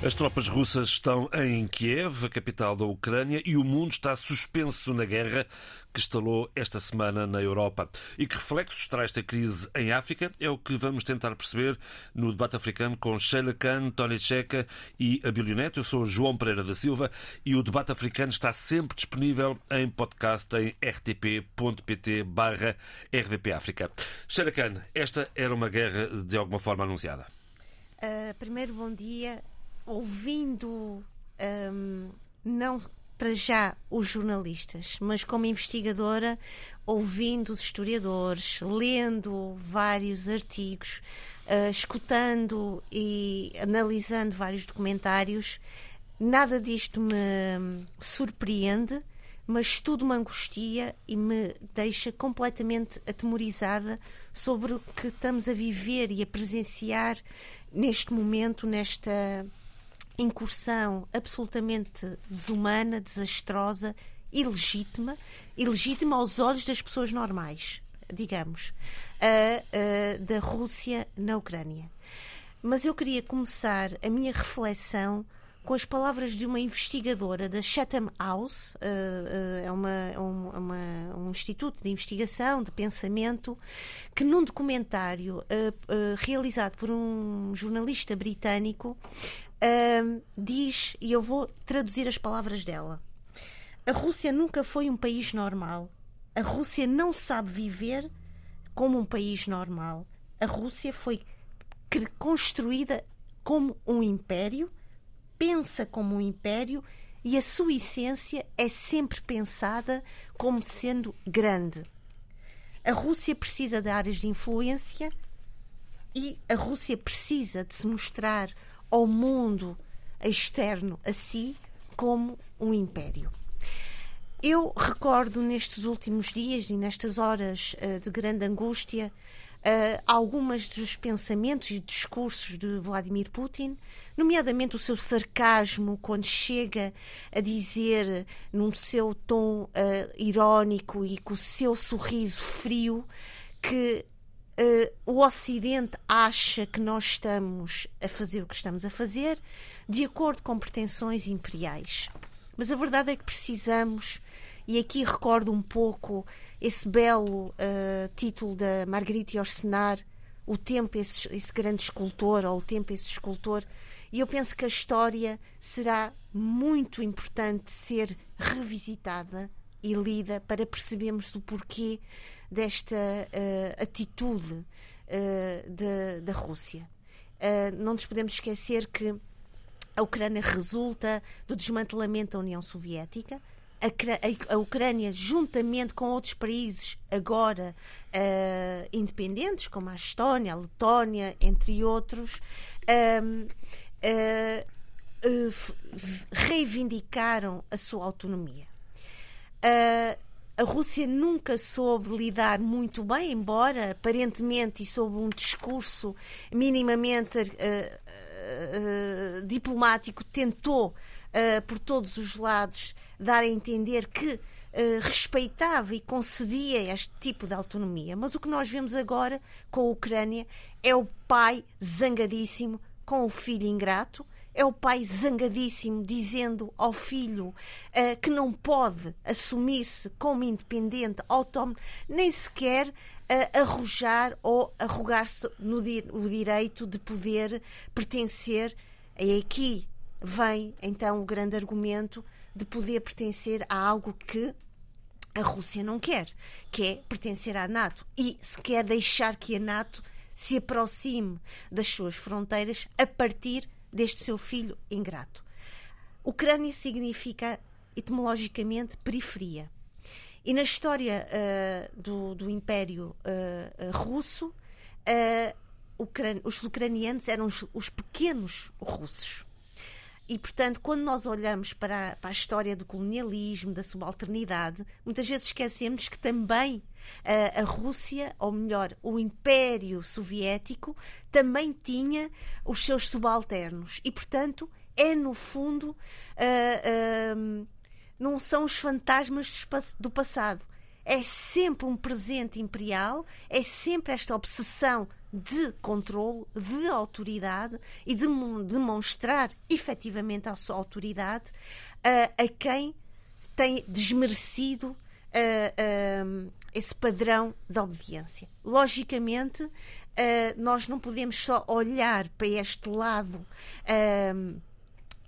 As tropas russas estão em Kiev, a capital da Ucrânia, e o mundo está suspenso na guerra que estalou esta semana na Europa. E que reflexos traz esta crise em África? É o que vamos tentar perceber no debate africano com Sheila Khan, Tony Checa e Abílio Neto. Eu sou João Pereira da Silva e o debate africano está sempre disponível em podcast em rtp.pt barra África. Sheila Khan, esta era uma guerra de alguma forma anunciada? Uh, primeiro, bom dia ouvindo um, não para já os jornalistas, mas como investigadora, ouvindo os historiadores, lendo vários artigos, uh, escutando e analisando vários documentários, nada disto me surpreende, mas tudo me angustia e me deixa completamente atemorizada sobre o que estamos a viver e a presenciar neste momento, nesta incursão absolutamente desumana, desastrosa, ilegítima, ilegítima aos olhos das pessoas normais, digamos, da Rússia na Ucrânia. Mas eu queria começar a minha reflexão com as palavras de uma investigadora da Chatham House, é uma, é uma, um instituto de investigação, de pensamento, que num documentário realizado por um jornalista britânico diz, e eu vou traduzir as palavras dela: A Rússia nunca foi um país normal. A Rússia não sabe viver como um país normal. A Rússia foi construída como um império, pensa como um império e a sua essência é sempre pensada como sendo grande. A Rússia precisa de áreas de influência e a Rússia precisa de se mostrar ao mundo externo a si como um império. Eu recordo nestes últimos dias e nestas horas uh, de grande angústia uh, algumas dos pensamentos e discursos de Vladimir Putin, nomeadamente o seu sarcasmo quando chega a dizer, num seu tom uh, irónico e com o seu sorriso frio, que uh, o Ocidente acha que nós estamos a fazer o que estamos a fazer de acordo com pretensões imperiais. Mas a verdade é que precisamos, e aqui recordo um pouco esse belo uh, título da Marguerite Yourcenar, O Tempo, esse, esse grande escultor, ou O Tempo, esse escultor, e eu penso que a história será muito importante ser revisitada e lida para percebermos o porquê desta uh, atitude uh, da Rússia. Uh, não nos podemos esquecer que a Ucrânia resulta do desmantelamento da União Soviética. A, Ucrânia, juntamente com outros países agora independentes, como a Estónia, a Letónia, entre outros, uh, reivindicaram a sua autonomia. Uh, a Rússia nunca soube lidar muito bem, embora aparentemente e sob um discurso minimamente uh, uh, diplomático tentou por todos os lados dar a entender que respeitava e concedia este tipo de autonomia. Mas o que nós vemos agora com a Ucrânia é o pai zangadíssimo com o filho ingrato é o pai zangadíssimo dizendo ao filho uh, que não pode assumir-se como independente, autónomo, nem sequer uh, arrojar ou arrogar-se no di o direito de poder pertencer. E aqui vem então o grande argumento de poder pertencer a algo que a Rússia não quer, que é pertencer à NATO. E se quer deixar que a NATO se aproxime das suas fronteiras a partir deste seu filho ingrato. Ucrânia significa etimologicamente periferia. E na história uh, do, do, Império uh, Russo, os ucranianos eram os, os, pequenos russos. E, portanto, quando nós olhamos para para a, história do colonialismo, da subalternidade, muitas vezes esquecemos que também a Rússia, ou melhor, o Império Soviético, também tinha os seus subalternos. E, portanto, é no fundo. Uh, uh, não são os fantasmas do passado. É sempre um presente imperial, é sempre esta obsessão de controle, de autoridade e de demonstrar efetivamente a sua autoridade uh, a quem tem desmerecido uh, esse padrão de obediência. Logicamente, nós não podemos só olhar para este lado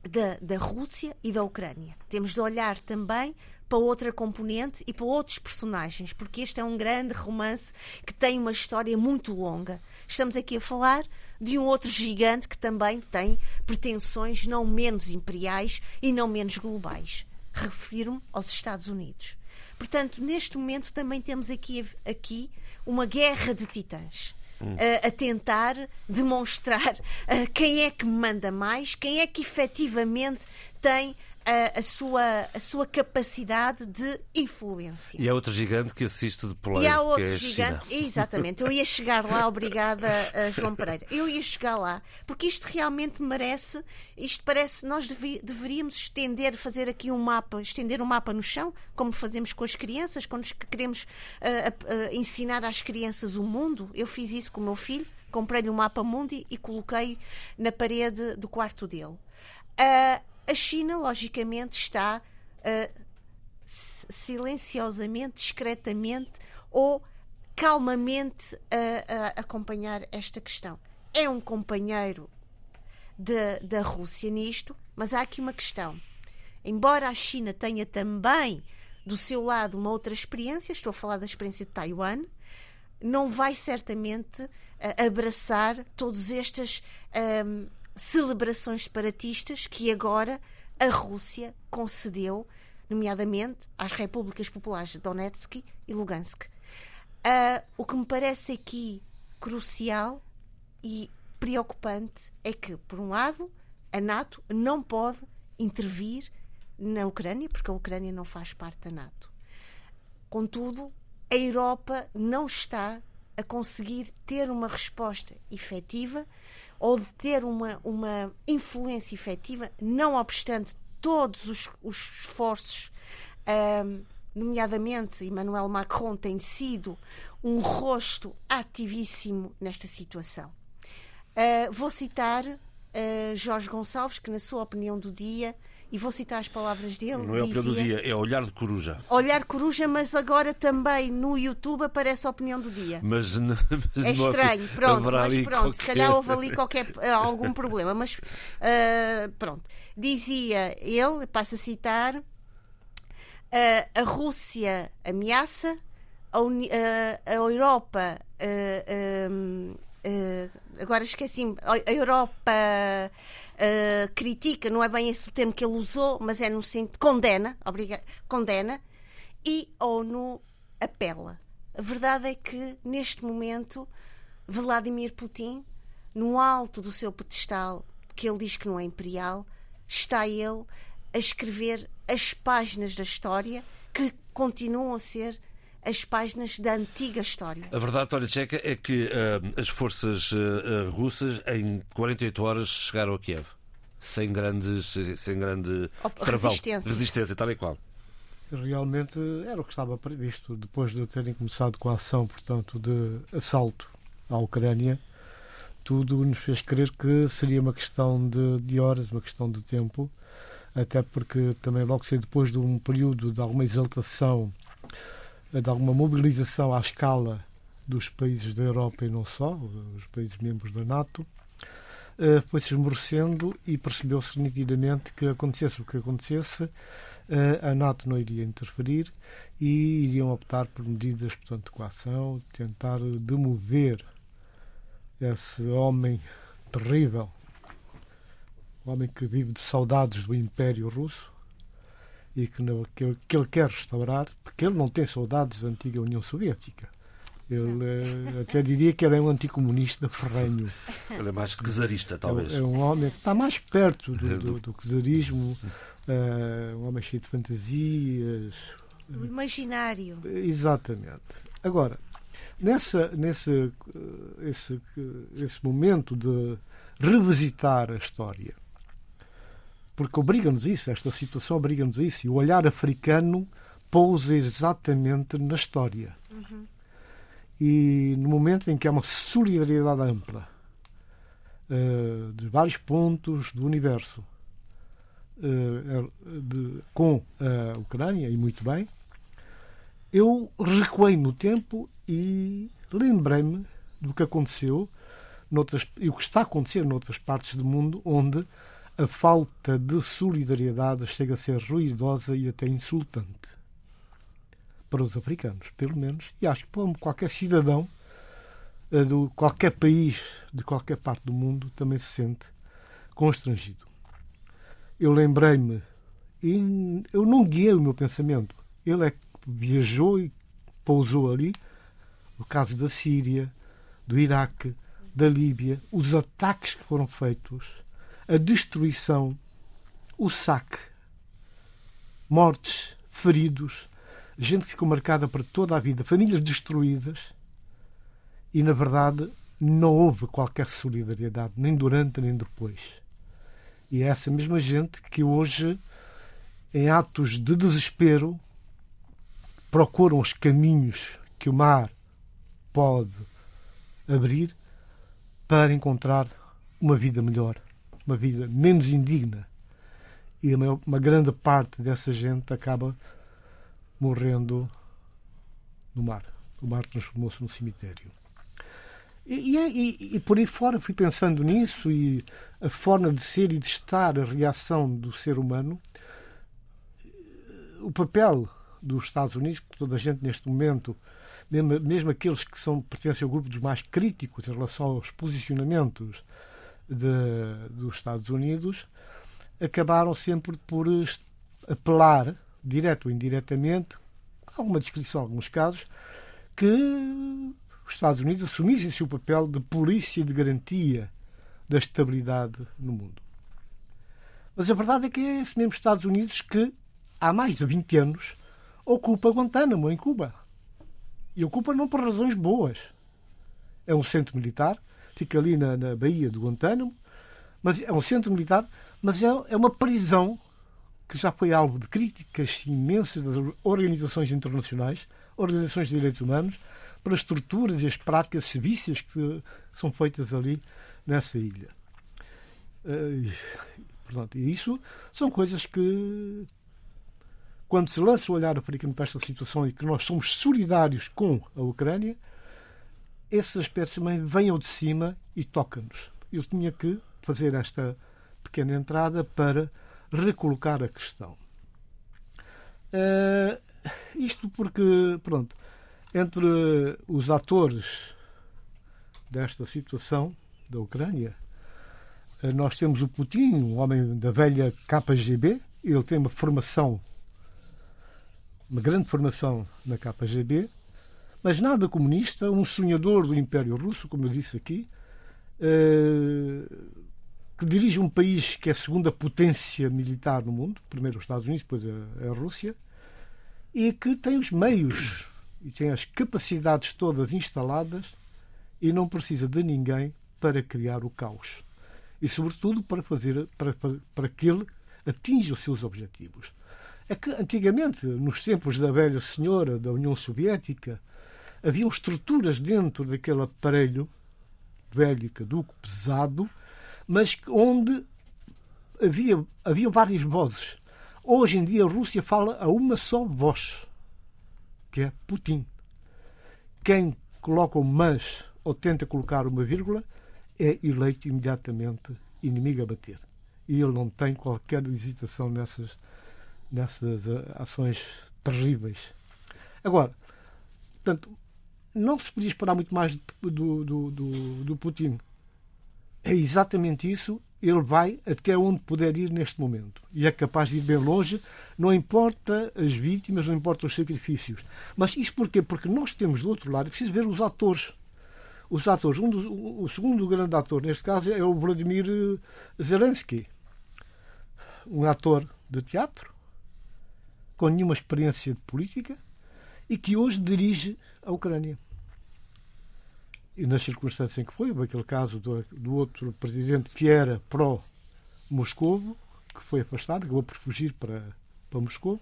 da, da Rússia e da Ucrânia. Temos de olhar também para outra componente e para outros personagens, porque este é um grande romance que tem uma história muito longa. Estamos aqui a falar de um outro gigante que também tem pretensões não menos imperiais e não menos globais. Refiro-me aos Estados Unidos. Portanto, neste momento também temos aqui, aqui uma guerra de titãs a, a tentar demonstrar uh, quem é que manda mais, quem é que efetivamente tem a, a, sua, a sua capacidade de influência. E há outro gigante que assiste de poleiro, E há outro é gigante, exatamente. Eu ia chegar lá, obrigada, João Pereira. Eu ia chegar lá, porque isto realmente merece, isto parece, nós deveríamos estender, fazer aqui um mapa, estender um mapa no chão, como fazemos com as crianças, quando queremos uh, uh, ensinar às crianças o mundo. Eu fiz isso com o meu filho, comprei-lhe um mapa mundi e coloquei na parede do quarto dele. Uh, a China, logicamente, está uh, silenciosamente, discretamente ou calmamente a, a, acompanhar esta questão. É um companheiro de, da Rússia nisto, mas há aqui uma questão. Embora a China tenha também do seu lado uma outra experiência, estou a falar da experiência de Taiwan, não vai certamente uh, abraçar todas estas um, celebrações separatistas que agora a Rússia concedeu, nomeadamente às repúblicas populares de Donetsk e Lugansk. Uh, o que me parece aqui crucial e preocupante é que, por um lado, a NATO não pode intervir na Ucrânia, porque a Ucrânia não faz parte da NATO. Contudo, a Europa não está a conseguir ter uma resposta efetiva ou de ter uma, uma influência efetiva, não obstante todos os, os esforços, um, nomeadamente Emmanuel Macron tem sido um rosto ativíssimo nesta situação. Uh, vou citar uh, Jorge Gonçalves, que, na sua opinião do dia, e vou citar as palavras dele. Não é a opinião do dia, é olhar de coruja. Olhar coruja, mas agora também no YouTube aparece a opinião do dia. Mas, mas é estranho, pronto, mas pronto, qualquer... se calhar houve ali qualquer eh, algum problema, mas uh, pronto. Dizia ele, passo a citar, uh, a Rússia ameaça, a, Uni a Europa. Um, agora esqueci-me, a Europa uh, critica, não é bem esse o termo que ele usou, mas é no sentido condena, obriga, condena, e a ONU apela. A verdade é que, neste momento, Vladimir Putin, no alto do seu pedestal, que ele diz que não é imperial, está ele a escrever as páginas da história que continuam a ser as páginas da antiga história. A verdade, Tória Tcheca, é que uh, as forças uh, russas em 48 horas chegaram a Kiev. Sem, grandes, sem grande travão, resistência. resistência, tal e qual. Realmente era o que estava previsto. Depois de terem começado com a ação, portanto, de assalto à Ucrânia, tudo nos fez crer que seria uma questão de, de horas, uma questão de tempo, até porque também logo depois de um período de alguma exaltação de alguma mobilização à escala dos países da Europa e não só, os países membros da NATO, eh, foi-se esmorecendo e percebeu-se nitidamente que acontecesse o que acontecesse, eh, a NATO não iria interferir e iriam optar por medidas portanto, de coação, tentar demover esse homem terrível, o homem que vive de saudades do Império Russo, e que, não, que, ele, que ele quer restaurar, porque ele não tem saudades da antiga União Soviética. Ele eh, até diria que ele é um anticomunista ferrenho. Ele é mais czarista, talvez. É, é, um homem que está mais perto do, do, do czarismo, uh, um homem cheio de fantasias. Do imaginário. Exatamente. Agora, nessa, nesse esse, esse momento de revisitar a história, porque obriga-nos isso, esta situação obriga-nos isso. E o olhar africano pousa exatamente na história. Uhum. E no momento em que há uma solidariedade ampla uh, de vários pontos do universo uh, de, com a Ucrânia, e muito bem, eu recuei no tempo e lembrei-me do que aconteceu noutras, e o que está a acontecer noutras partes do mundo onde a falta de solidariedade chega a ser ruidosa e até insultante. Para os africanos, pelo menos, e acho que para qualquer cidadão eh, de qualquer país, de qualquer parte do mundo, também se sente constrangido. Eu lembrei-me, e eu não guiei o meu pensamento, ele é que viajou e pousou ali, o caso da Síria, do Iraque, da Líbia, os ataques que foram feitos, a destruição, o saque, mortes, feridos, gente que ficou marcada para toda a vida, famílias destruídas, e na verdade não houve qualquer solidariedade, nem durante nem depois. E é essa mesma gente que hoje, em atos de desespero, procuram os caminhos que o mar pode abrir para encontrar uma vida melhor, uma vida menos indigna. E uma grande parte dessa gente acaba morrendo no mar. O mar transformou-se num cemitério. E, e, e, por aí fora fui pensando nisso e a forma de ser e de estar, a reação do ser humano, o papel dos Estados Unidos, que toda a gente neste momento, mesmo, mesmo aqueles que são, pertencem ao grupo dos mais críticos em relação aos posicionamentos de, dos Estados Unidos, acabaram sempre por apelar direto ou indiretamente, alguma descrição alguns casos, que os Estados Unidos assumissem seu papel de polícia de garantia da estabilidade no mundo. Mas a verdade é que é esse mesmo Estados Unidos que, há mais de 20 anos, ocupa Guantánamo, em Cuba. E ocupa não por razões boas. É um centro militar, fica ali na, na Baía de Guantánamo, mas é um centro militar, mas é, é uma prisão que já foi alvo de críticas imensas das organizações internacionais, organizações de direitos humanos, pelas estruturas e as práticas civícias que são feitas ali nessa ilha. Eh, e, portanto, isso são coisas que, quando se lança o olhar africano para esta situação e que nós somos solidários com a Ucrânia, esses aspectos também ao de cima e tocam-nos. Eu tinha que fazer esta pequena entrada para recolocar a questão. Uh, isto porque, pronto, entre os atores desta situação da Ucrânia, uh, nós temos o Putin, um homem da velha KGB, ele tem uma formação, uma grande formação na KGB, mas nada comunista, um sonhador do Império Russo, como eu disse aqui, uh, que dirige um país que é a segunda potência militar no mundo, primeiro os Estados Unidos, depois a, a Rússia, e que tem os meios e tem as capacidades todas instaladas e não precisa de ninguém para criar o caos. E, sobretudo, para, fazer, para, para que ele atinja os seus objetivos. É que, antigamente, nos tempos da velha senhora da União Soviética, haviam estruturas dentro daquele aparelho velho, caduco, pesado, mas onde havia, havia várias vozes. Hoje em dia a Rússia fala a uma só voz, que é Putin. Quem coloca o mas ou tenta colocar uma vírgula é eleito imediatamente inimigo a bater. E ele não tem qualquer hesitação nessas, nessas eh, ações terríveis. Agora, portanto, não se podia esperar muito mais do, do, do, do Putin é exatamente isso. Ele vai até onde puder ir neste momento. E é capaz de ir bem longe, não importa as vítimas, não importa os sacrifícios. Mas isso porquê? Porque nós temos do outro lado, é preciso ver os atores. Os atores. Um dos, o segundo grande ator, neste caso, é o Vladimir eh, Zelensky. Um ator de teatro, com nenhuma experiência de política, e que hoje dirige a Ucrânia e nas circunstâncias em que foi, aquele caso do, do outro presidente que era pró-Moscovo, que foi afastado, acabou por fugir para, para Moscou.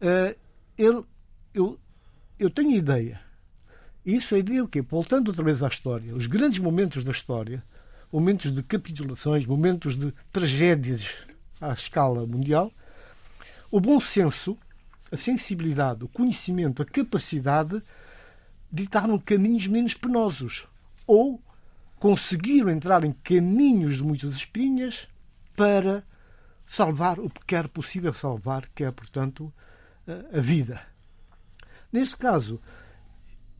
Uh, ele, eu, eu tenho ideia, isso é a ideia o quê? Voltando outra vez à história, os grandes momentos da história, momentos de capitulações, momentos de tragédias à escala mundial, o bom senso, a sensibilidade, o conhecimento, a capacidade ditaram caminhos menos penosos ou conseguiram entrar em caminhos de muitas espinhas para salvar o que era possível salvar, que é, portanto, a vida. Neste caso,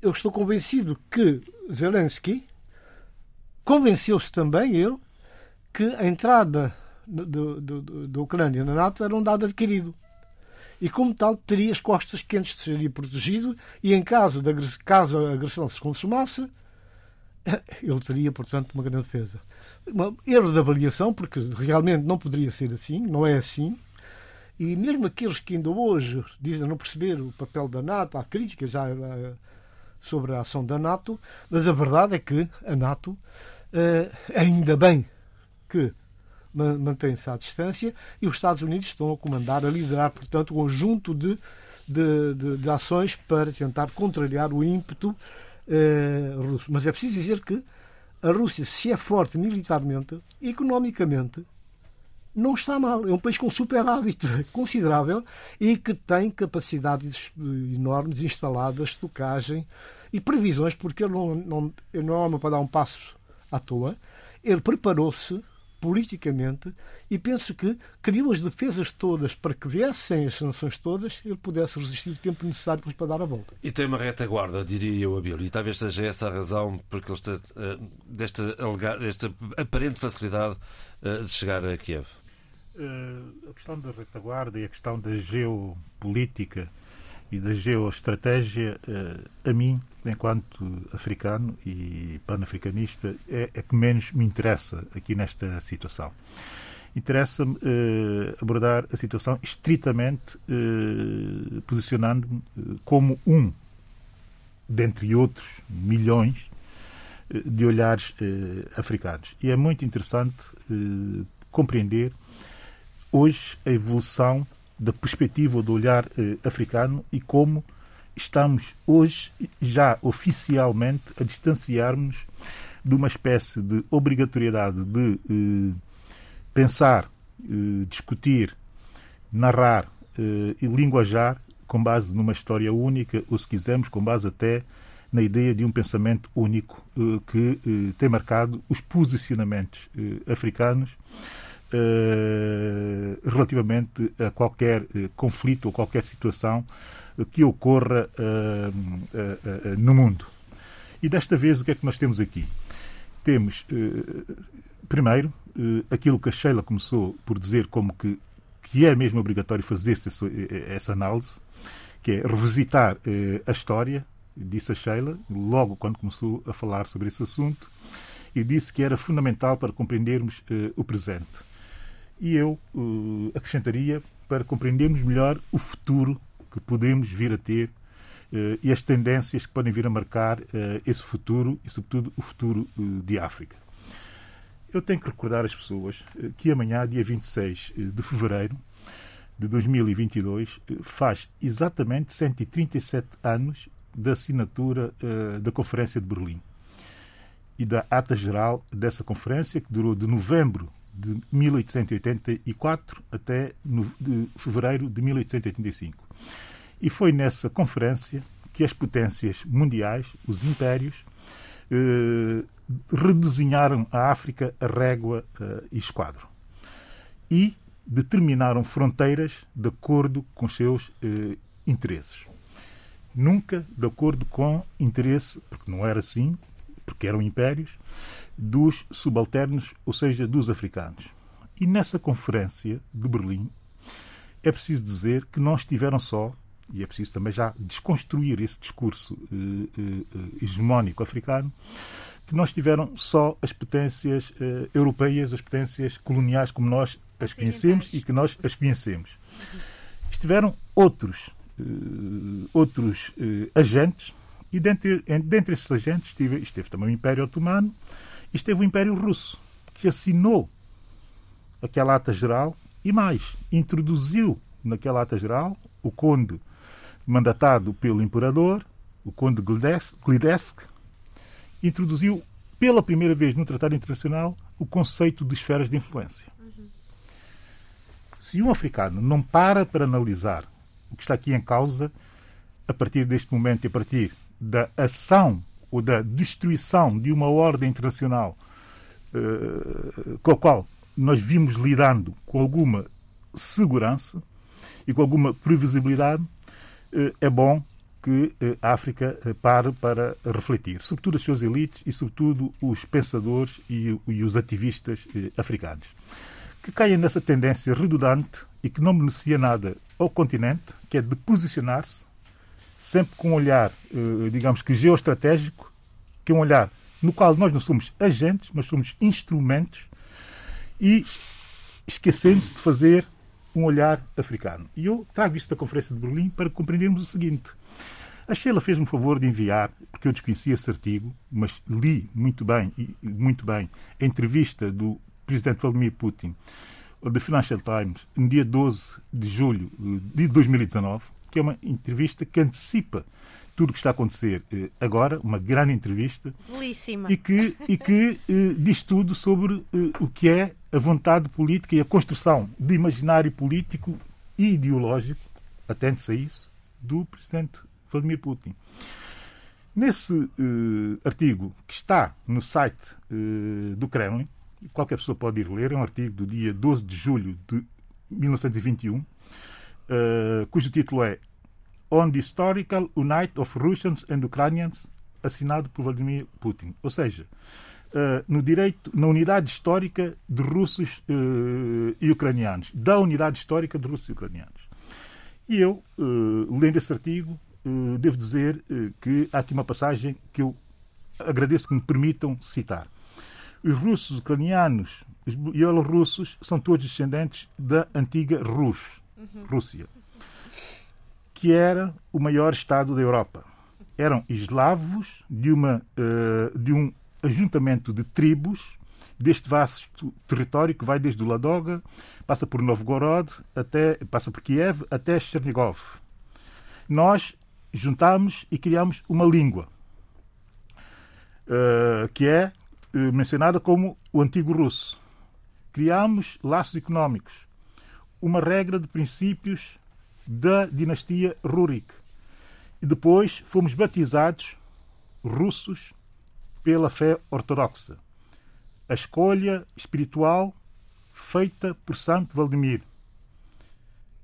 eu estou convencido que Zelensky convenceu-se também, ele, que a entrada da Ucrânia na NATO era um dado adquirido. E, como tal, teria as costas quentes, seria protegido e, em caso, de, caso a agressão se consumasse, ele teria, portanto, uma grande defesa. Um erro de avaliação, porque realmente não poderia ser assim, não é assim. E mesmo aqueles que ainda hoje dizem não perceber o papel da NATO, há críticas já eh, sobre a ação da NATO, mas a verdade é que a NATO, eh, ainda bem que mantém-se à distância e os Estados Unidos estão a comandar, a liderar, portanto, um conjunto de, de, de, de ações para tentar contrariar o ímpeto eh, russo. Mas é preciso dizer que a Rússia, se é forte militarmente, economicamente, não está mal. É um país com superávit considerável e que tem capacidades enormes instaladas, estocagem e previsões, porque ele não, não, ele não é para dar um passo à toa. Ele preparou-se politicamente e penso que criou as defesas todas para que viessem as sanções todas ele pudesse resistir o tempo necessário para dar a volta. E tem uma retaguarda, diria eu, Abílio, e talvez seja essa a razão porque ele está, eh, desta, desta aparente facilidade eh, de chegar a Kiev. Eh, a questão da retaguarda e a questão da geopolítica e da geoestratégia, a mim, enquanto africano e panafricanista, é, é que menos me interessa aqui nesta situação. Interessa-me eh, abordar a situação estritamente eh, posicionando-me eh, como um, dentre outros milhões, eh, de olhares eh, africanos. E é muito interessante eh, compreender hoje a evolução da perspectiva do olhar africano e como estamos hoje já oficialmente a distanciar-nos de uma espécie de obrigatoriedade de eh, pensar, eh, discutir, narrar eh, e linguajar com base numa história única, ou se quisermos, com base até na ideia de um pensamento único eh, que eh, tem marcado os posicionamentos eh, africanos relativamente a qualquer conflito ou qualquer situação que ocorra no mundo. E desta vez, o que é que nós temos aqui? Temos, eh, primeiro, eh, aquilo que a Sheila começou por dizer como que, que é mesmo obrigatório fazer essa, análise, que é revisitar eh, a história, disse a Sheila, logo quando começou a falar sobre esse assunto, e disse que era fundamental para compreendermos o presente. E eu acrescentaria para compreendermos melhor o futuro que podemos vir a ter uh, e as tendências que podem vir a marcar uh, esse futuro e, sobretudo, o futuro uh, de África. Eu tenho que recordar às pessoas que amanhã, dia 26 de fevereiro de 2022, faz exatamente 137 anos da assinatura da Conferência de Berlim e da ata geral dessa conferência, que durou de novembro de 1884 até no, de fevereiro de 1885. E foi nessa conferência que as potências mundiais, os impérios, eh, redesenharam a África a régua eh, e esquadro. E determinaram fronteiras de acordo com os seus eh, interesses. Nunca de acordo com interesse, porque não era assim, porque eram impérios, dos subalternos, ou seja, dos africanos. E nessa conferência de Berlim, é preciso dizer que não estiveram só, e é preciso também já desconstruir esse discurso eh, eh, hegemónico africano, que não estiveram só as potências eh, europeias, as potências coloniais como nós as conhecemos e que nós as conhecemos. Estiveram outros, outros agentes, e dentre, dentre esses agentes esteve, esteve também o Império Otomano, esteve o Império Russo, que assinou aquela ata geral E mais, introduziu naquela ata geral o conde mandatado pelo imperador, o conde Glidesk, introduziu pela primeira vez no Tratado Internacional o conceito de esferas de influência. Se um africano não para para analisar o que está aqui em causa, a partir deste momento e a partir da ação ou da destruição de uma ordem internacional uh, com a qual nós vimos lidando com alguma segurança e com alguma previsibilidade, uh, é bom que uh, a África pare para refletir, sobretudo as suas elites e, sobretudo, os pensadores e, e os ativistas africanos, que caem nessa tendência redundante e que não beneficia nada ao continente, que é de posicionar-se sempre com um olhar, eh, digamos que geoestratégico, que é um olhar no qual nós não somos agentes, mas somos instrumentos e esquecendo-se de fazer um olhar africano. E eu trago isto da Conferência de Berlim para compreendermos o seguinte. A Sheila fez-me o favor de enviar, porque eu desconhecia esse artigo, mas li muito bem, muito bem a entrevista do presidente Vladimir Putin, da Financial Times, no dia 12 de julho de 2019, que é uma entrevista que antecipa tudo o que está a acontecer eh, agora, uma grande entrevista. Belíssima. E que, e que eh, diz tudo sobre eh, o que é a vontade política e a construção de imaginário político e ideológico, atente-se a isso, do presidente Vladimir Putin. Nesse uh, artigo que está no site uh, do Kremlin, qualquer pessoa pode ir ler, é um artigo do dia 12 de julho de 1921, uh, cujo título é On the Historical Unite of Russians and Ukrainians, assinado por Vladimir Putin. Ou seja, uh, no direito, na unidade histórica de russos uh, e ucranianos, da unidade histórica de russos e ucranianos. E eu, lendo esse artigo, devo dizer que há aqui uma passagem que eu agradeço que me permitam citar. Os russos ucranianos e bielorrussos são todos descendentes da antiga Rus, Rússia, que era o maior Estado da Europa. Eram eslavos de, uma, uh, de um ajuntamento de tribos deste vasto território que vai desde o Ladoga, passa por Novgorod, até, passa por Kiev, até Chernigov. Nós juntámos e criámos uma língua, uh, que é uh, mencionada como o antigo russo. Criámos laços económicos, uma regra de princípios da dinastia Rurik. E depois fomos batizados russos pela fé ortodoxa. A escolha espiritual feita por Santo Valdemir,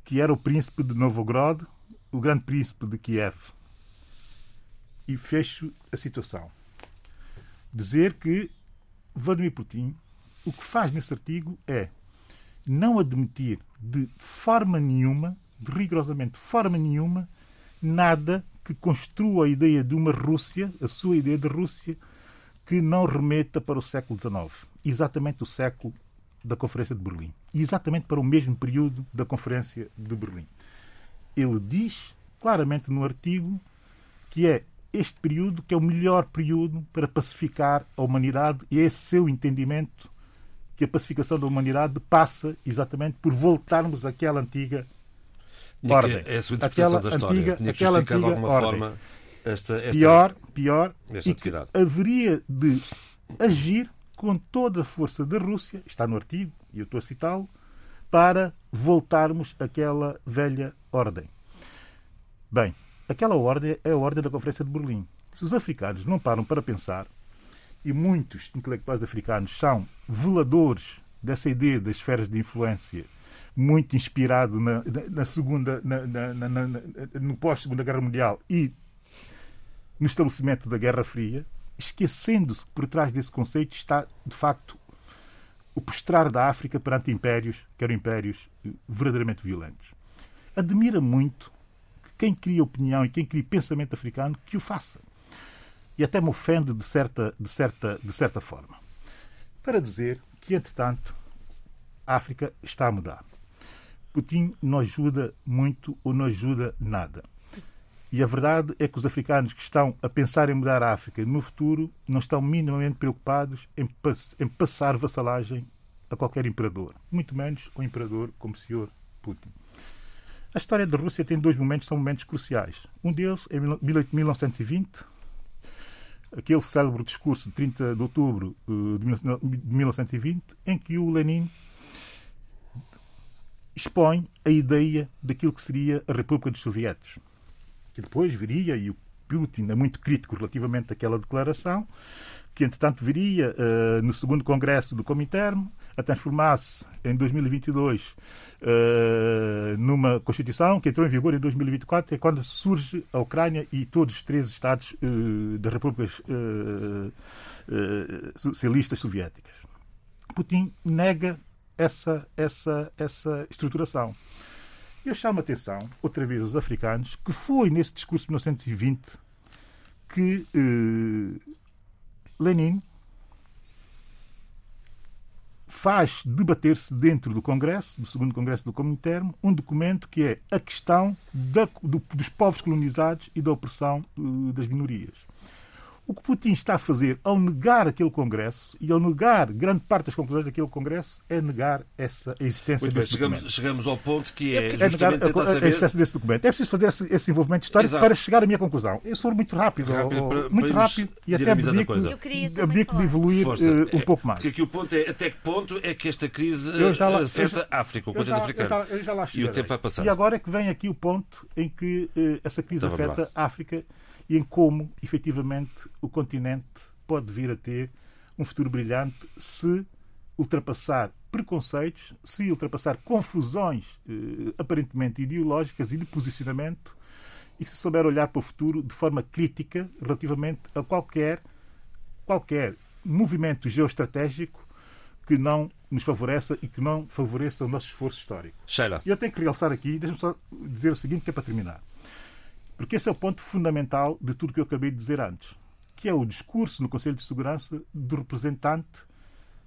que era o príncipe de Novgorod, o grande príncipe de Kiev. E fecho a situação. Dizer que Vladimir Putin o que faz nesse artigo é não admitir de forma nenhuma, de rigorosamente forma nenhuma, nada que construa a ideia de uma Rússia, a sua ideia de Rússia, que não remeta para o século XIX, exatamente o século da Conferência de Berlim, exatamente para o mesmo período da Conferência de Berlim. Ele diz claramente no artigo que é este período que é o melhor período para pacificar a humanidade e é esse seu entendimento que a pacificação da humanidade passa exatamente por voltarmos àquela antiga ordem. É a sua interpretação aquela da história. Antiga, Tinha aquela antiga de alguma ordem. forma esta, esta, pior, pior, esta e atividade. haveria de agir com toda a força da Rússia, está no artigo, e eu estou a citá-lo, para voltarmos àquela velha ordem. Bem, aquela ordem é a ordem da Conferência de Berlim. Se os africanos não param para pensar, e muitos intelectuais africanos são veladores dessa ideia das esferas de influência, muito inspirado na, na segunda, na, na, no pós-segunda guerra mundial e no estabelecimento da Guerra Fria, esquecendo-se que por trás desse conceito está de facto o postrar da África perante impérios que eram impérios eh, verdadeiramente violentos. Admira muito que quem cria opinião e quem cria pensamento africano que o faça e até me ofende de certa, de certa, de certa forma. Para dizer que, entretanto, a África está a mudar. Putin não ajuda muito ou não ajuda nada. E a verdade é que os africanos que estão a pensar em mudar a África no futuro não estão minimamente preocupados em, em passar vassalagem a qualquer imperador, muito menos o imperador como o senhor Putin. A história da Rússia tem dois momentos, são momentos cruciais. Um deles é 1920, aquele célebre discurso de 30 de outubro eh, de 1920, em que o Lenin expõe a ideia daquilo que seria a República dos Sovietes, que depois viria, e o Putin é muito crítico relativamente àquela declaração, que entretanto viria uh, no segundo congresso do Comintern a transformar-se em 2022 uh, numa Constituição que entrou em vigor em 2024, é quando surge a Ucrânia e todos os três Estados uh, das repúblicas socialistas soviéticas. Putin nega essa, essa, essa estruturação. Eu chamo a atenção, outra vez, aos africanos, que foi nesse discurso de 1920 que eh, Lenin faz debater-se dentro do Congresso, do segundo Congresso do Comintern, um documento que é a questão da, do, dos povos colonizados e da opressão uh, das minorias. O que Putin está a fazer ao negar aquele Congresso e ao negar grande parte das conclusões daquele Congresso é negar essa a existência Muito desse bem, chegamos, documento. chegamos ao ponto que é, É justamente negar a, tentar a, a saber... existência desse documento. É preciso fazer esse, esse envolvimento histórico Exato. para chegar à minha conclusão. Eu sou muito rápido, Rápido ou- para- muito para rápido e até abdico, abdico de evoluir Força. eh, um É, pouco mais. Porque aqui o ponto é até que ponto é que esta crise Eu já lá- eh, afeta já- a África, o continente africano. já- eu já lá E o tempo vai passar. E agora é que vem aqui o ponto em que eh, essa crise Então afeta a África e em como, efetivamente, o continente pode vir a ter um futuro brilhante se ultrapassar preconceitos, se ultrapassar confusões eh, aparentemente ideológicas e de posicionamento e se souber olhar para o futuro de forma crítica relativamente a qualquer qualquer movimento geoestratégico que não nos favoreça e que não favoreça o nosso esforço histórico. Sheila, E eu tenho que realçar aqui, deixa-me só dizer o seguinte, que é para terminar. Porque esse é o ponto fundamental de tudo que eu acabei de dizer antes, que é o discurso no Conselho de Segurança do representante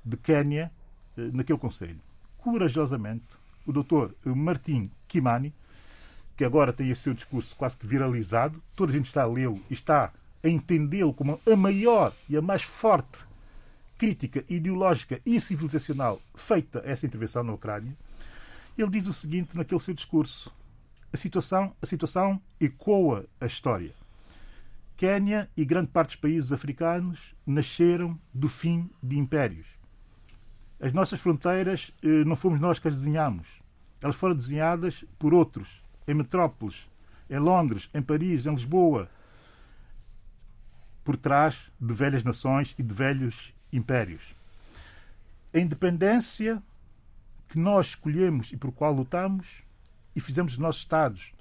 de Quénia eh, naquele Conselho. Corajosamente, o doutor Martim Kimani, que agora tem esse seu discurso quase que viralizado, toda a gente está a lê-lo e está a entendê-lo como a maior e a mais forte crítica ideológica e civilizacional feita a essa intervenção na Ucrânia, ele diz o seguinte naquele seu discurso: a situação, a situação ecoa a história. Quénia e grande parte dos países africanos nasceram do fim de impérios. As nossas fronteiras eh, não fomos nós que as desenhamos. Elas foram desenhadas por outros, em metrópoles, em Londres, em Paris, em Lisboa, por trás de velhas nações e de velhos impérios. A independência que nós escolhemos e por qual lutamos e fizemos os nossos Estados,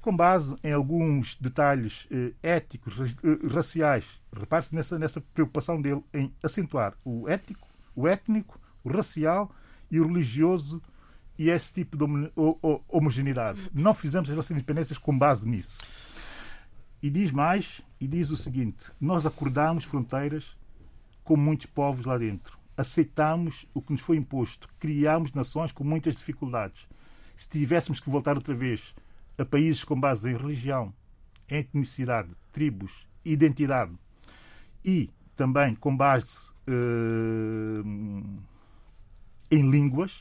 com base em alguns detalhes eh, éticos, eh, raciais. Repare-se nessa, nessa preocupação dele em acentuar o ético, o étnico, o racial e o religioso e esse tipo de homo- ho- ho- homogeneidade. Não fizemos as nossas independências com base nisso. E diz mais, e diz o seguinte: nós acordámos fronteiras com muitos povos lá dentro. Aceitámos o que nos foi imposto. Criámos nações com muitas dificuldades. Se tivéssemos que voltar outra vez a países com base em religião, em etnicidade, tribos, identidade e também com base eh, em línguas,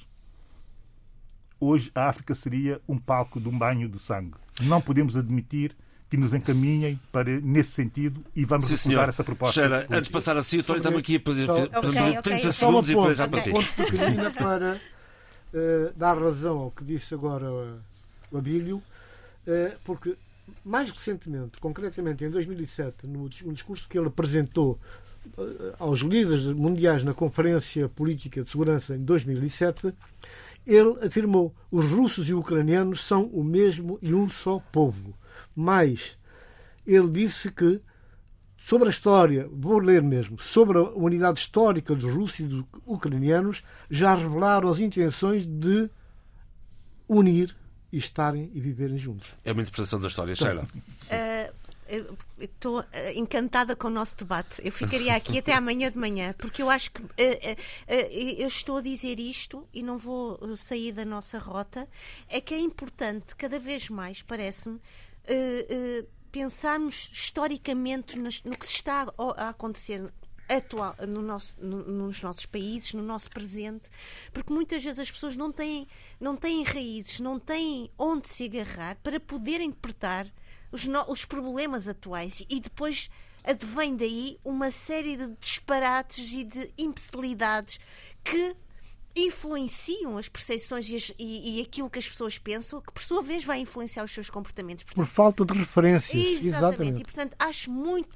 hoje a África seria um palco de um banho de sangue. Não podemos admitir que nos encaminhem para nesse sentido e vamos sim, recusar senhor. essa proposta. Sheila, antes de passar assim, o Tony estava aqui a pedir Só- para Ok, ok. 30 Só uma segundos e depois já Ok. passei. para eh, dar razão ao que disse agora o Abílio, eh, porque mais recentemente, concretamente em 2007, no dis- discurso que ele apresentou eh, aos líderes mundiais na Conferência Política de Segurança em 2007, ele afirmou os russos e ucranianos são o mesmo e um só povo. Mas ele disse que sobre a história, vou ler mesmo, sobre a unidade histórica dos russos e dos ucranianos, já revelaram as intenções de unir e estarem e viverem juntos. É uma interpretação da história, Sheila. Ah, eu Estou ah, encantada com o nosso debate. Eu ficaria aqui até amanhã de manhã, porque eu acho que ah, ah, eu estou a dizer isto e não vou sair da nossa rota. É que é importante, cada vez mais, parece-me, pensarmos historicamente no que se está a acontecer atual no nosso, no, nos nossos países, no nosso presente, porque muitas vezes as pessoas não têm, não têm raízes, não têm onde se agarrar para poder interpretar os, no, os problemas atuais e depois advém daí uma série de disparates e de imbecilidades que influenciam as percepções e, as, e, e, aquilo que as pessoas pensam, que por sua vez vai influenciar os seus comportamentos. Portanto, por falta de referências. Exatamente. exatamente. E portanto acho muito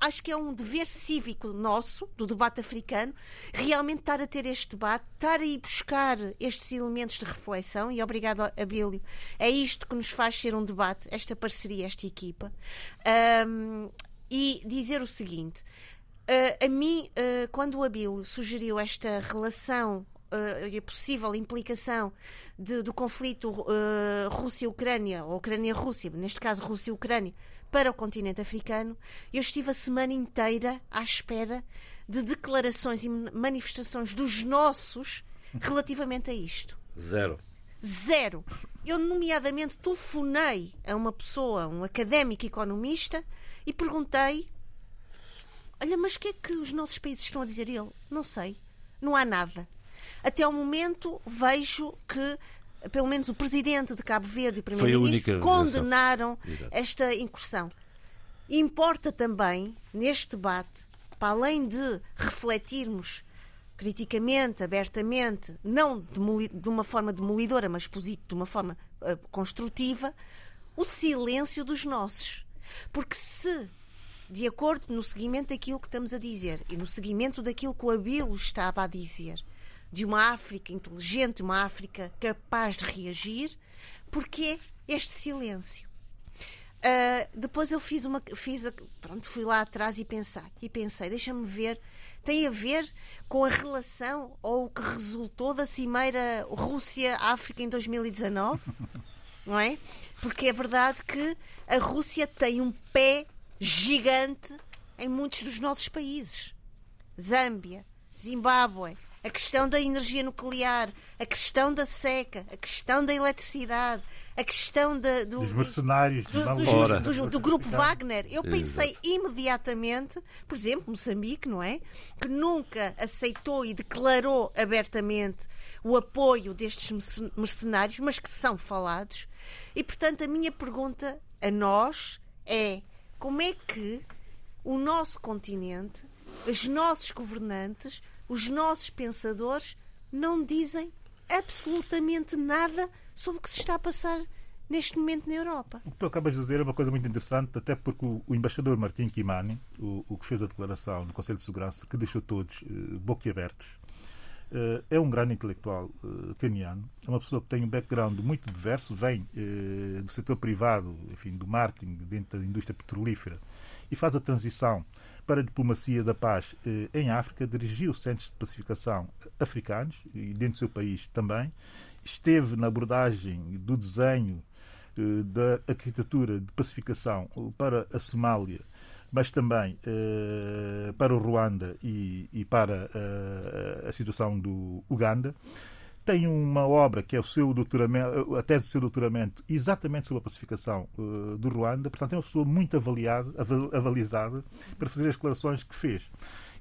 acho que é um dever cívico nosso, do debate africano, realmente estar a ter este debate, estar a ir buscar estes elementos de reflexão, e obrigado, Abílio. É isto que nos faz ser um debate, esta parceria, esta equipa. Um, e dizer o seguinte: uh, a mim, uh, quando o Abílio sugeriu esta relação e a possível implicação de, do conflito Rússia-Ucrânia, ou Ucrânia-Rússia, neste caso Rússia-Ucrânia, para o continente africano, eu estive a semana inteira à espera de declarações e manifestações dos nossos relativamente a isto. Zero. Zero. Eu, nomeadamente, telefonei a uma pessoa, um académico economista, e perguntei: Olha, mas o que é que os nossos países estão a dizer? Ele, não sei, não há nada. Até ao momento vejo que pelo menos o presidente de Cabo Verde e o primeiro-ministro condenaram esta incursão. Importa também, neste debate, para além de refletirmos criticamente, abertamente, não de uma forma demolidora, mas de uma forma uh, construtiva, o silêncio dos nossos. Porque se, de acordo no seguimento daquilo que estamos a dizer e no seguimento daquilo que o Abilo estava a dizer, de uma África inteligente, uma África capaz de reagir, porque este silêncio? Uh, depois eu fiz uma. Fiz, pronto, fui lá atrás e pensar. E pensei, deixa-me ver. Tem a ver com a relação ou o que resultou da Cimeira Rússia-África em 2019? Não é? Porque é verdade que a Rússia tem um pé gigante em muitos dos nossos países. Zâmbia, Zimbábue, a questão da energia nuclear, a questão da seca, a questão da eletricidade, a questão de, do, dos mercenários do, do, do, do, grupo Wagner. Eu pensei Exato. imediatamente, por exemplo, Moçambique, não é? Que nunca aceitou e declarou abertamente o apoio destes mercenários, mas que são falados. E portanto, a minha pergunta a nós é: como é que o nosso continente, os nossos governantes, os nossos pensadores não dizem absolutamente nada sobre o que se está a passar neste momento na Europa. O que tu acabas de dizer é uma coisa muito interessante, até porque o, embaixador Martim Kimani, o, o, que fez a declaração no Conselho de Segurança, que deixou todos uh, boquiabertos, uh, é um grande intelectual uh, caniano, é uma pessoa que tem um background muito diverso, vem uh, do setor privado, enfim, do marketing, dentro da indústria petrolífera, e faz a transição para a diplomacia da paz eh, em África, dirigiu centros de pacificação africanos e dentro do seu país também. Esteve na abordagem do desenho eh, da arquitetura de pacificação para a Somália, mas também eh, para o Ruanda e, e para a situação do Uganda tem uma obra que é o seu doutoramento, a tese do seu doutoramento exatamente sobre a pacificação uh, do Ruanda, portanto é uma pessoa muito avaliada, avalizada para fazer as declarações que fez.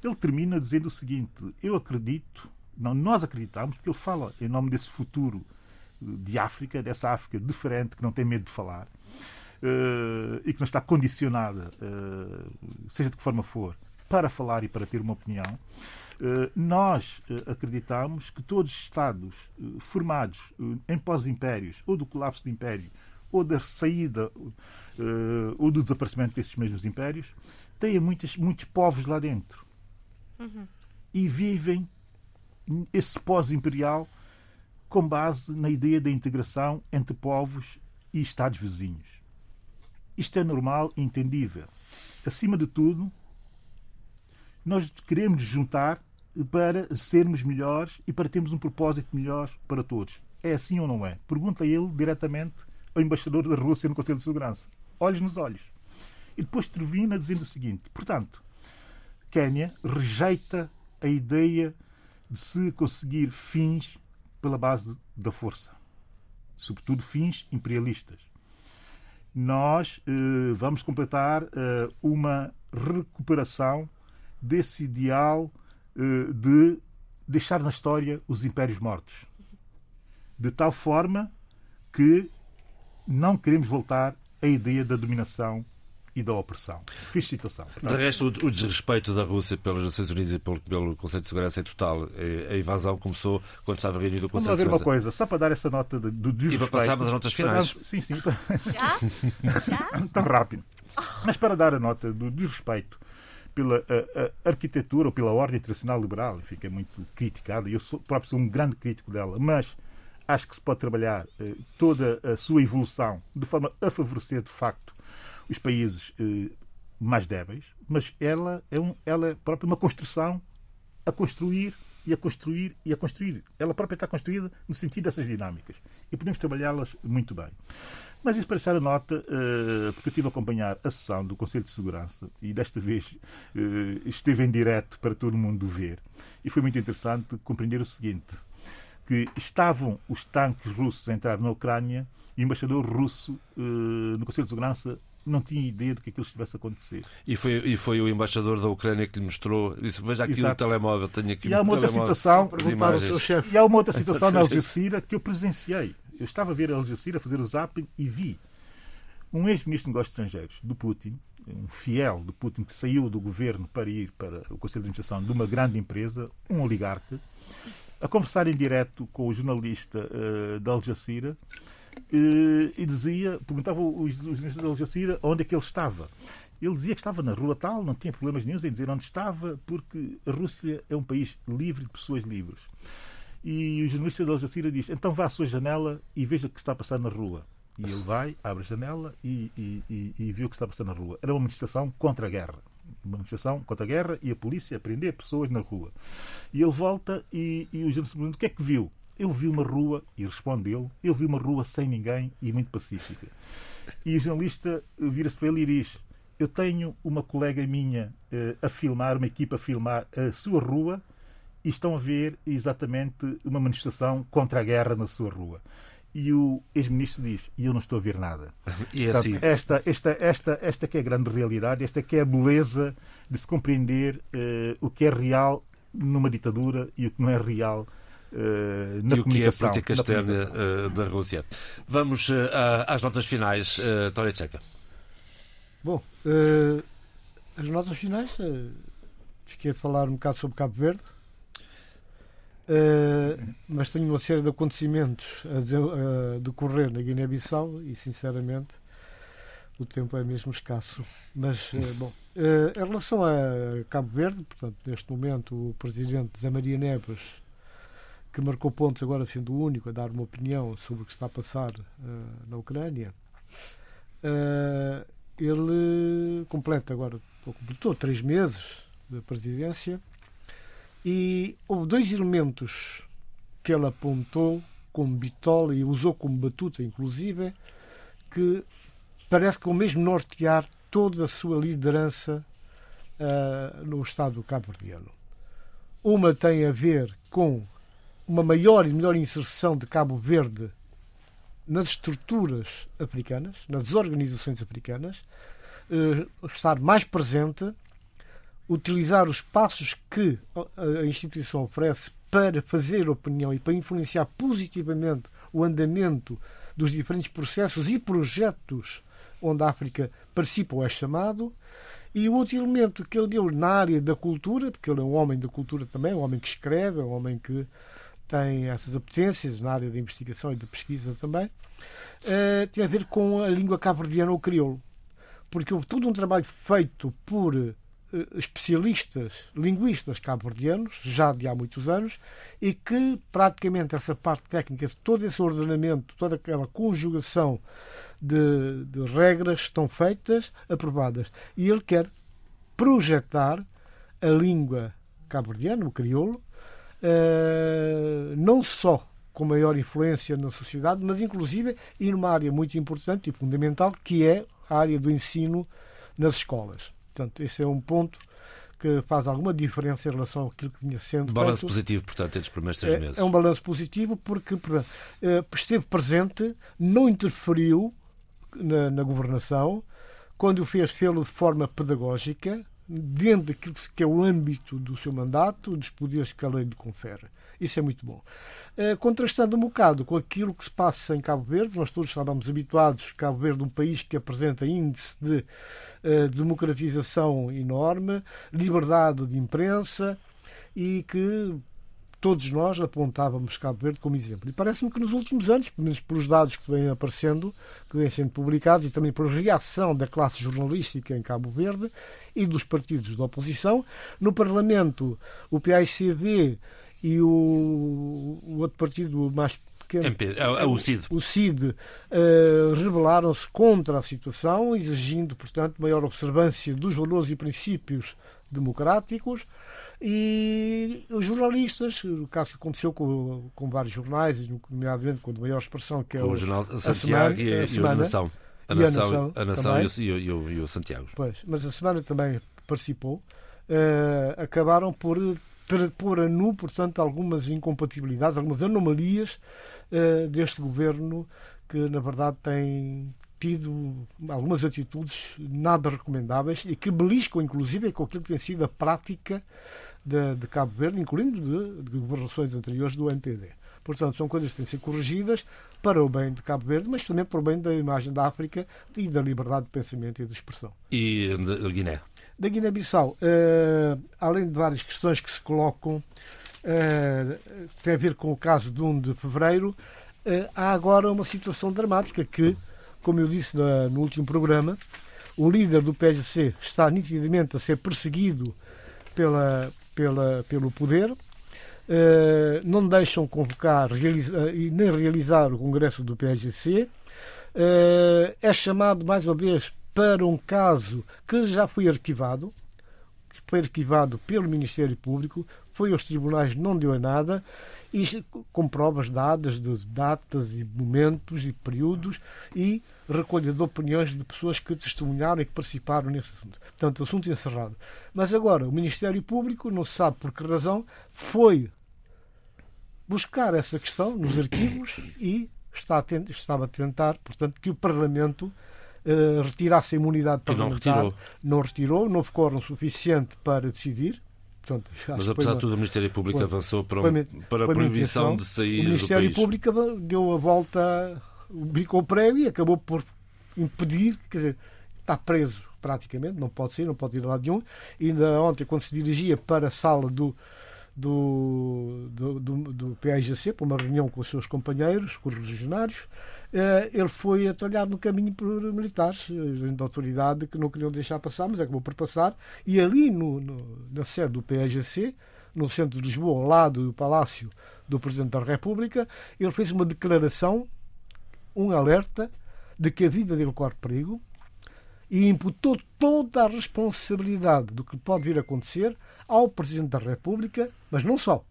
Ele termina dizendo o seguinte: Eu acredito, não, nós acreditamos, porque ele fala em nome desse futuro eh, de África, dessa África diferente, que não tem medo de falar uh, e que não está condicionada, uh, seja de que forma for, para falar e para ter uma opinião. Eh, nós eh, acreditamos que todos os Estados eh, formados em pós-impérios, ou do colapso do império, ou da saída ou do desaparecimento desses mesmos impérios, têm muitos, muitos povos lá dentro. Uhum. E vivem esse pós-imperial com base na ideia da integração entre povos e Estados vizinhos. Isto é normal e entendível. Acima de tudo, nós queremos juntar para sermos melhores e para termos um propósito melhor para todos. É assim ou não é? Pergunta ele diretamente ao embaixador da Rússia no Conselho de Segurança. Olhos nos olhos. E depois termina dizendo o seguinte: portanto, Quénia rejeita a ideia de se conseguir fins pela base da força, sobretudo fins imperialistas. Nós eh, vamos completar eh, uma recuperação desse ideal uh, de deixar na história os impérios mortos. De tal forma que não queremos voltar à ideia da dominação e da opressão. Fiz citação. De resto, o, desrespeito da Rússia pelas Nações Unidas e pelo, pelo Conselho de Segurança é total. A invasão começou quando estava reunido o Conselho Vamos de Segurança. Vamos ver uma coisa, só para dar essa nota do desrespeito. E para passarmos as notas finais. Dar, sim, sim. Já? Já? Tão rápido. Mas para dar a nota do desrespeito pela a, a arquitetura ou pela ordem internacional liberal, enfim, que é muito criticada, e eu sou, próprio sou um grande crítico dela, mas acho que se pode trabalhar eh, toda a sua evolução de forma a favorecer, de facto, os países eh, mais débeis, mas ela é, um, ela é própria uma construção a construir e a construir e a construir. Ela própria está construída no sentido dessas dinâmicas e podemos trabalhá-las muito bem. Mas isso para deixar a nota, uh, porque eu estive a acompanhar a sessão do Conselho de Segurança e desta vez uh, esteve em direto para todo mundo ver. E foi muito interessante compreender o seguinte: que estavam os tanques russos a entrar na Ucrânia e o embaixador russo uh, no Conselho de Segurança não tinha ideia de que aquilo estivesse a acontecer. E foi, e foi o embaixador da Ucrânia que lhe mostrou, disse, veja aqui Exato. telemóvel, tenho aqui e há uma outra situação, E há uma outra situação na Al Jazeera que eu presenciei. Eu estava a ver a Al Jazeera fazer o zapping e vi um ex-ministro de Negócios Estrangeiros do Putin, um fiel do Putin que saiu do governo para ir para o Conselho de Administração de uma grande empresa, um oligarca, a conversar em direto com o jornalista uh, da Al Jazeera e dizia, perguntava os jornalistas da Al Jazeera onde é que ele estava. Ele dizia que estava na rua tal, não tinha problemas nenhum em dizer onde estava, porque a Rússia é um país livre de pessoas livres. E o jornalista da Al Jazeera diz: então vá à sua janela e veja o que está a passar na rua. E ele vai, abre a janela e, e, e, e viu o que está a passar na rua. Era uma manifestação contra a guerra. Uma manifestação contra a guerra e a polícia a prender pessoas na rua. E ele volta e, e o jornalista pergunta: o que é que viu? Eu vi uma rua, e responde ele, eu vi uma rua sem ninguém e muito pacífica. E o jornalista vira-se para ele e diz: Eu tenho uma colega minha uh, a filmar, uma equipa a filmar a sua rua e estão a ver exatamente uma manifestação contra a guerra na sua rua. E o ex-ministro diz: E eu não estou a ver nada. E é Portanto, assim. esta, esta, esta, esta que é a grande realidade, esta que é a beleza de se compreender uh, o que é real numa ditadura e o que não é real na e o que é a política externa uh, da Rússia. Vamos uh, às notas finais, uh, Tória Tcheca. Bom, as notas finais, uh, fiquei a falar um bocado sobre Cabo Verde. Uh, mas tenho uma série de acontecimentos a, a decorrer na Guiné-Bissau e, sinceramente, o tempo é mesmo escasso. Mas, uh, bom, uh, em relação a Cabo Verde, portanto, neste momento, o presidente Zé Maria Neves, que marcou pontos agora sendo o único a dar uma opinião sobre o que está a passar na Ucrânia, ele completa agora, completou três meses de presidência e houve dois elementos que ele apontou como bitola e usou como batuta, inclusive, que parece que o mesmo nortear toda a sua liderança uh, no Estado cabo-verdiano. Uma tem a ver com uma maior e melhor inserção de Cabo Verde nas estruturas africanas, nas organizações africanas, uh, estar mais presente utilizar os passos que a instituição oferece para fazer opinião e para influenciar positivamente o andamento dos diferentes processos e projetos onde a África participa ou é chamado. E o outro elemento que ele deu na área da cultura, porque ele é um homem da cultura também, um homem que escreve, é um homem que tem essas apetências na área da investigação e da pesquisa também, uh, tem a ver com a língua cabo-verdiana ou crioulo. Porque houve todo um trabalho feito por eh, especialistas, linguistas cabo-verdianos, já de há muitos anos, e que praticamente essa parte técnica, todo esse ordenamento, toda aquela conjugação de, de regras estão feitas, aprovadas. E ele quer projetar a língua cabo-verdiana, o crioulo, uh, não só com maior influência na sociedade, mas inclusive e numa área muito importante e fundamental, que é a área do ensino nas escolas. Portanto, esse é um ponto que faz alguma diferença em relação àquilo que vinha sendo. Balanço feito. positivo, portanto, estes primeiros três é, meses. É um balanço positivo porque portanto, eh, esteve presente, não interferiu na, na governação, quando o fez, fê-lo de forma pedagógica, dentro daquilo que é o âmbito do seu mandato, dos poderes que a lei lhe confere. Isso é muito bom. Uh, contrastando um bocado com aquilo que se passa em Cabo Verde, nós todos estávamos habituados, Cabo Verde um país que apresenta índice de uh, democratização enorme, liberdade de imprensa e que todos nós apontávamos Cabo Verde como exemplo. E parece-me que nos últimos anos, pelo menos pelos dados que vêm aparecendo, que vêm sendo publicados, e também pela reação da classe jornalística em Cabo Verde e dos partidos da oposição, no Parlamento o PAICD e o, o outro partido mais pequeno, MP, é, é o CID, o CID uh, rebelaram-se contra a situação, exigindo, portanto, maior observância dos valores e princípios democráticos e os jornalistas, o caso que aconteceu com, com vários jornais, nomeadamente com a maior expressão que é o, o Jornal Santiago semana, e, a, semana, a Nação. A e Nação, a Nação, a Nação e, o, e, o, e o Santiago. Pois, mas a semana também participou. Uh, acabaram por pôr a nu, portanto, algumas incompatibilidades, algumas anomalias uh, deste governo que, na verdade, tem tido algumas atitudes nada recomendáveis e que beliscam, inclusive, com aquilo que tem sido a prática de, de Cabo Verde, incluindo de, de governações anteriores do MPD. Portanto, são coisas que têm de ser corrigidas para o bem de Cabo Verde, mas também para o bem da imagem da África e da liberdade de pensamento e de expressão. E da Guiné? Da Guiné-Bissau, uh, além de várias questões que se colocam, uh, tem a ver com o caso de 1 de fevereiro, uh, há agora uma situação dramática que, como eu disse no, no último programa, o líder do PSC está nitidamente a ser perseguido pela, pela, pelo poder, não deixam convocar e nem realizar o congresso do PSC, é chamado mais uma vez para um caso que já foi arquivado, que foi arquivado pelo Ministério Público, foi aos tribunais, não deu a nada, com provas dadas de datas e momentos e períodos e recolha de opiniões de pessoas que testemunharam e que participaram nesse assunto. Portanto, o assunto encerrado. Mas agora, o Ministério Público, não se sabe por que razão, foi buscar essa questão nos arquivos e está a estava a tentar, portanto, que o Parlamento uh, retirasse a imunidade parlamentar. Não retirou. não retirou, não quórum suficiente para decidir. Portanto, Mas apesar de tudo, o Ministério Público foi, avançou para, um, para a proibição de sair do país. O Ministério Público deu a volta, bicou o prego e acabou por impedir, quer dizer, está preso praticamente, não pode sair, não pode ir a lado nenhum. E ainda ontem, quando se dirigia para a sala do, do, do, do, do PAIGC, para uma reunião com os seus companheiros, com os legionários, eh, ele foi a talhar no caminho por militares da autoridade que não queriam deixar passar, mas acabou por passar. E ali, no, no, na sede do PAGC, no centro de Lisboa, ao lado do Palácio do Presidente da República, ele fez uma declaração, um alerta de que a vida dele corre perigo e imputou toda a responsabilidade do que pode vir a acontecer ao Presidente da República, mas não só.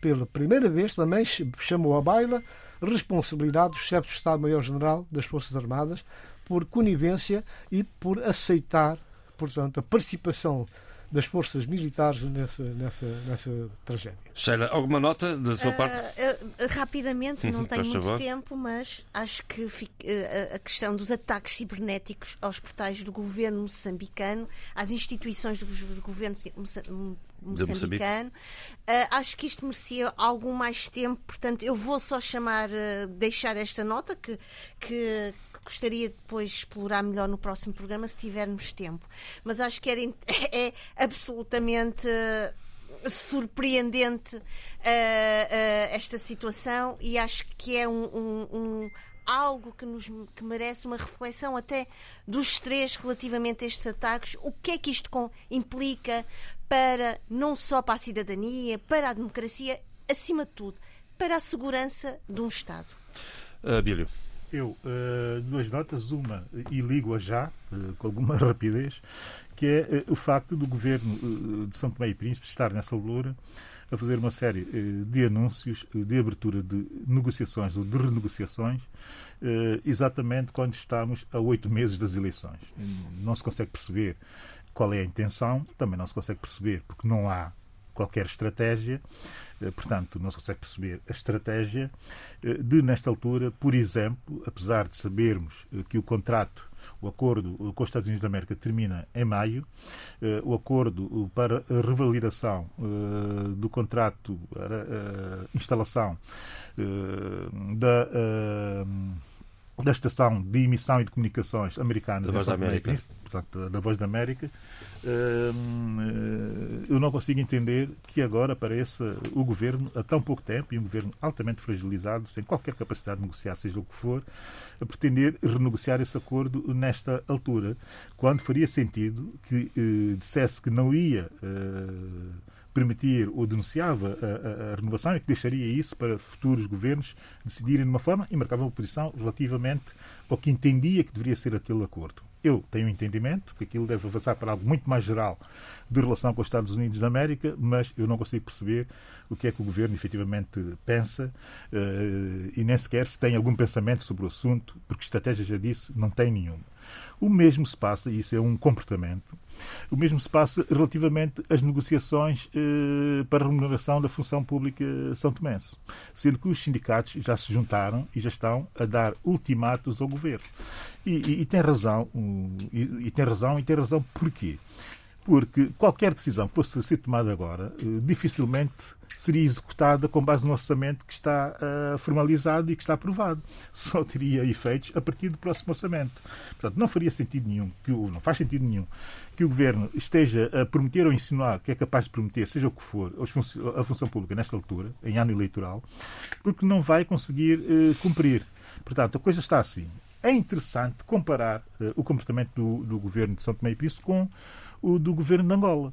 Pela primeira vez também chamou a baila responsabilidade do chefe de Estado-Maior-General das Forças Armadas por conivência e por aceitar, portanto, a participação das forças militares nessa, nessa, nessa tragédia. Sheila, alguma nota da sua parte? Uh, uh, rapidamente, não tenho muito favor. tempo, mas acho que uh, a questão dos ataques cibernéticos aos portais do governo moçambicano, às instituições do governo moçambicano. Uh, acho que isto merecia algum mais tempo, portanto, eu vou só chamar, uh, deixar esta nota que, que, gostaria depois de explorar melhor no próximo programa se tivermos tempo. Mas acho que era, é absolutamente surpreendente uh, uh, esta situação e acho que é um, um, um algo que, nos, que merece uma reflexão até dos três relativamente a estes ataques. O que é que isto com, implica para não só para a cidadania, para a democracia, acima de tudo, para a segurança de um Estado? Uh, Bílio. Eu, uh, duas notas, uma, e ligo-a já, uh, com alguma rapidez, que é uh, o facto do governo de São Tomé e Príncipe estar nessa altura a fazer uma série de anúncios de abertura de negociações ou de renegociações, exatamente quando estamos a oito meses das eleições. Não se consegue perceber qual é a intenção, também não se consegue perceber, porque não há qualquer estratégia, portanto, não se consegue perceber a estratégia de, nesta altura, por exemplo, apesar de sabermos que o contrato o acordo com os Estados Unidos da América termina em maio. Eh, o acordo para a revalidação eh, do contrato para a instalação eh, da da Estação de Emissão e de Comunicações Americanas da Voz da América, portanto, da Voz da América, eu não consigo entender que agora apareça o governo, há tão pouco tempo, e um governo altamente fragilizado, sem qualquer capacidade de negociar, seja o que for, a pretender renegociar esse acordo nesta altura, quando faria sentido que eh, dissesse que não ia. Eh, permitir ou denunciava a, a, a, renovação e que deixaria isso para futuros governos decidirem de uma forma e marcava uma posição relativamente ao que entendia que deveria ser aquele acordo. Eu tenho um entendimento que aquilo deve avançar para algo muito mais geral de relação com os Estados Unidos da América, mas eu não consigo perceber o que é que o governo efetivamente pensa uh, e nem sequer se tem algum pensamento sobre o assunto, porque estratégia, já disse, não tem nenhuma. O mesmo se passa, e isso é um comportamento, o mesmo se passa relativamente às negociações eh, para a remuneração da função pública são tomense, sendo que os sindicatos já se juntaram e já estão a dar ultimatos ao governo. E, e, e tem razão, e, e tem razão, e tem razão porquê? Porque qualquer decisão que fosse ser tomada agora, eh, dificilmente seria executada com base no orçamento que está uh, formalizado e que está aprovado. Só teria efeitos a partir do próximo orçamento. Portanto, não faria sentido nenhum, que o, não faz sentido nenhum que o Governo esteja a prometer ou insinuar que é capaz de prometer, seja o que for, a função pública nesta altura, em ano eleitoral, porque não vai conseguir uh, cumprir. Portanto, a coisa está assim. É interessante comparar uh, o comportamento do, do Governo de São Tomé e Príncipe com o do Governo de Angola.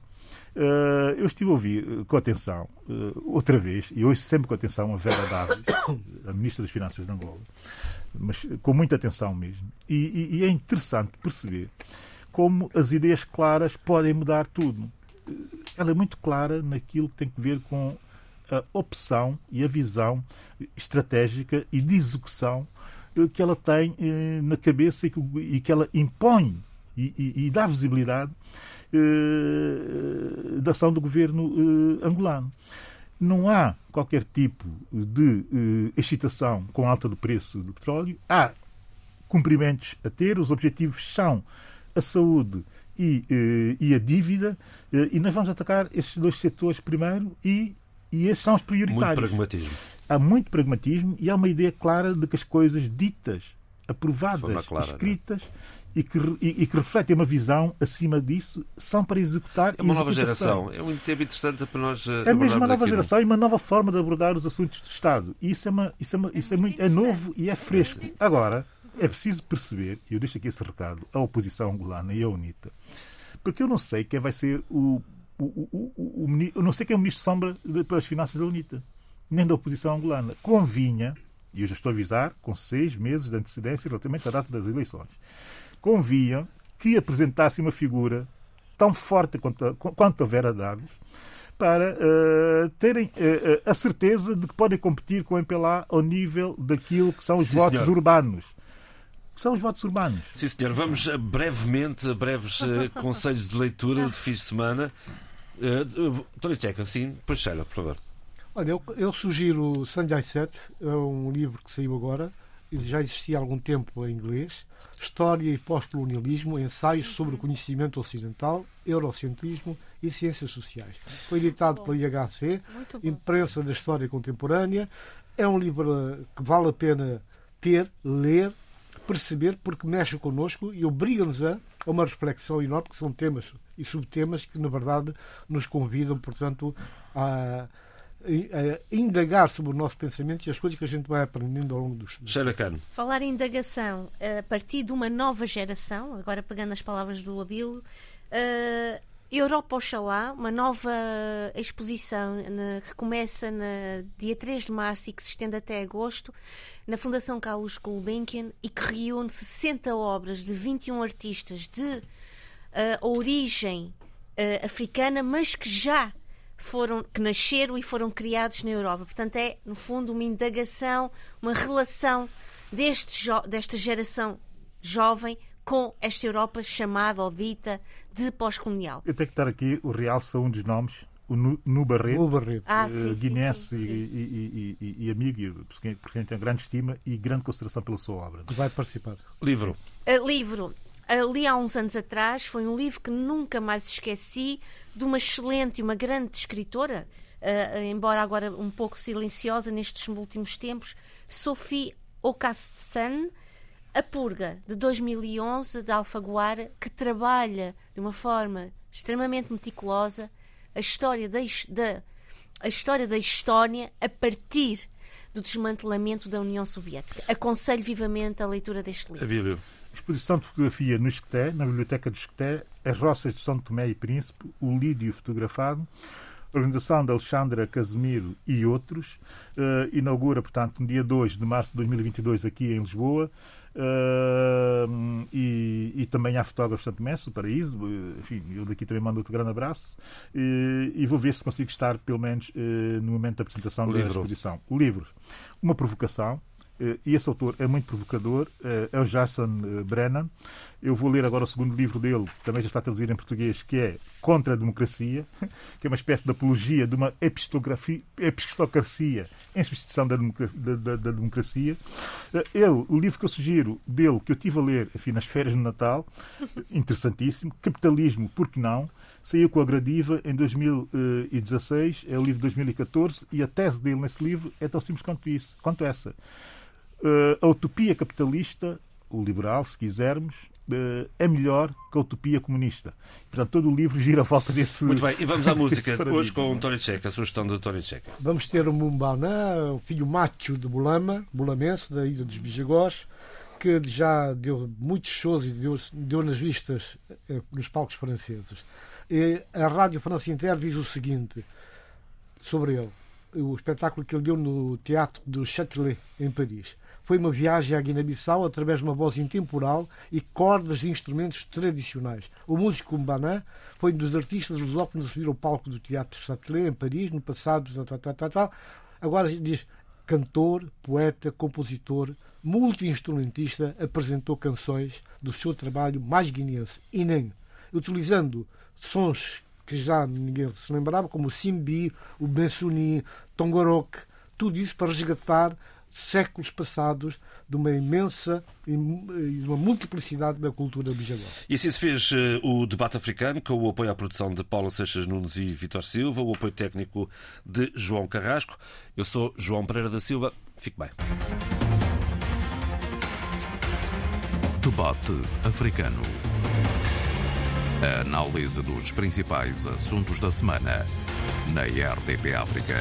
Uh, eu estive a ouvir uh, com atenção, uh, outra vez, e hoje sempre com atenção, a Vera Davis, a Ministra das Finanças de Angola, mas com muita atenção mesmo. E, e, e, é interessante perceber como as ideias claras podem mudar tudo. Ela é muito clara naquilo que tem que ver com a opção e a visão estratégica e de execução que ela tem na cabeça e que, e que ela impõe e, e, dá visibilidade da ação do governo eh, angolano. Não há qualquer tipo de eh, excitação com a alta do preço do petróleo. Há cumprimentos a ter. Os objetivos são a saúde e, e a dívida. e nós vamos atacar estes dois setores primeiro e, e esses são os prioritários. Muito pragmatismo. Há muito pragmatismo e há uma ideia clara de que as coisas ditas, aprovadas, clara, é? escritas, e que, e, e que refletem uma visão acima disso, são para executar. É uma nova geração. É um tempo interessante para nós. Eh, é mesmo uma nova geração no... e uma nova forma de abordar os assuntos do Estado. E isso é, uma, isso é, uma, isso é, muito, é novo e é fresco. Agora, é preciso perceber, e eu deixo aqui esse recado à oposição angolana e à UNITA, porque eu não sei quem vai ser o. o, o, o, o eu não sei quem é o ministro Sombra para as finanças da UNITA, nem da oposição angolana. Convinha, e eu já estou a avisar, com seis meses de antecedência relativamente à data das eleições convinha que apresentasse uma figura tão forte quanto a, quanto a Vera Davis para uh, terem uh, a certeza de que podem competir com o MPLA ao nível daquilo que são os Sim, votos senhor. urbanos. Que são os votos urbanos. Sim, senhor. Vamos brevemente a breves uh, conselhos de leitura de fim de semana. Uh, Tony Checa, sim, pois Sheila, por favor. Olha, eu, eu sugiro Sanjay Set, é um livro que saiu agora, já existia há algum tempo em inglês, História e Pós-Colonialismo, Ensaios sobre o Conhecimento Ocidental, Eurocentrismo e Ciências Sociais. Foi editado pela IHC, Imprensa da História Contemporânea. É um livro que vale a pena ter, ler, perceber, porque mexe connosco e obriga-nos a, uma reflexão enorme, que são temas e subtemas que, na verdade, nos convidam, portanto, a indagar sobre o nosso pensamento e as coisas que a gente vai aprendendo ao longo dos Sheila Cano. Falar em indagação a partir de uma nova geração, agora pegando as palavras do Abilo, uh, Europa Oxalá, uma nova exposição na, que começa no dia 3 de março e que se estende até agosto, na Fundação Carlos Gulbenkian e que reúne 60 obras de 21 artistas de uh, origem uh, africana, mas que já foram, que nasceram e foram criados na Europa. Portanto, é, no fundo, uma indagação, uma relação deste, desta geração jovem com esta Europa chamada ou dita de pós-colonial. Eu tenho que estar aqui, o Realça um dos nomes, o Nu Barreto. Ah, eh, sim, guinense sim, sim. E, e- e- e amigo, e por quem, por quem tenho grande estima e grande consideração pela sua obra. que vai participar. Livro. Uh, livro. Ali há uns anos atrás foi um livro que nunca mais esqueci de uma excelente e uma grande escritora, uh, embora agora um pouco silenciosa nestes últimos tempos, Sophie Okassan, A Purga, de 2011, de Alfaguara, que trabalha de uma forma extremamente meticulosa a história da, da- a história da Estónia a partir do desmantelamento da União Soviética. Aconselho vivamente a leitura deste livro. Abílio. Exposição de fotografia no Esqueté, na Biblioteca do Esqueté, as roças de São Tomé e Príncipe, o Lídio fotografado, organização de Alexandra Casemiro e outros, eh, inaugura, portanto, no dia 2 de março de 2022 aqui em Lisboa, eh, e, e também há fotógrafos de Santo Mestre, o Paraíso, eh, enfim, eu daqui também mando outro grande abraço, eh, e vou ver se consigo estar, pelo menos, eh, no momento da apresentação O da livro. exposição. O livro, uma provocação, e esse autor é muito provocador, eh, é o Jason eh, Brennan. Eu vou ler agora o segundo livro dele, que também já está traduzido em português, que é Contra a Democracia, que é uma espécie de apologia de uma epistocracia em substituição da, da- da- democracia. Eh, Ele, o livro que eu sugiro dele, que eu tive a ler enfim, nas férias de Natal, interessantíssimo, Capitalismo, por que não? Saiu com a Gradiva em 2016, é o livro de 2014, e a tese dele nesse livro é tão simples quanto isso, quanto essa. Eh, a utopia capitalista, o liberal, se quisermos, eh, é melhor que a utopia comunista. Portanto, todo o livro gira à volta desse. Muito bem, e vamos à música. Hoje com o Tony Checa, a sugestão do Tony Checa. Vamos ter o Mumbaná, o filho macho de Bulama, bulamense, da Ilha dos Bijagós, que já deu muitos shows e deu, deu nas vistas eh, nos palcos franceses. E a Rádio France Inter diz o seguinte sobre ele. O espetáculo que ele deu no Teatro do Châtelet, em Paris. Foi uma viagem à Guiné-Bissau através de uma voz intemporal e cordas de instrumentos tradicionais. O músico Mbaná foi um dos artistas lusófonos a subir ao palco do Teatro Châtelet, em Paris, no passado. Tal, tal, tal, tal. Agora diz cantor, poeta, compositor, multi-instrumentista, apresentou canções do seu trabalho mais guineense, Inem, utilizando sons que já ninguém se lembrava, como o Simbi, o Bensuni, Tongorok, tudo isso para resgatar séculos passados de uma imensa e de uma multiplicidade da cultura bijagó. E assim se fez eh, o debate africano, com o apoio à produção de Paulo Seixas Nunes e Vitor Silva, o apoio técnico de João Carrasco. Eu sou João Pereira da Silva. Fique bem. Debate africano. A análise dos principais assuntos da semana na RDP África.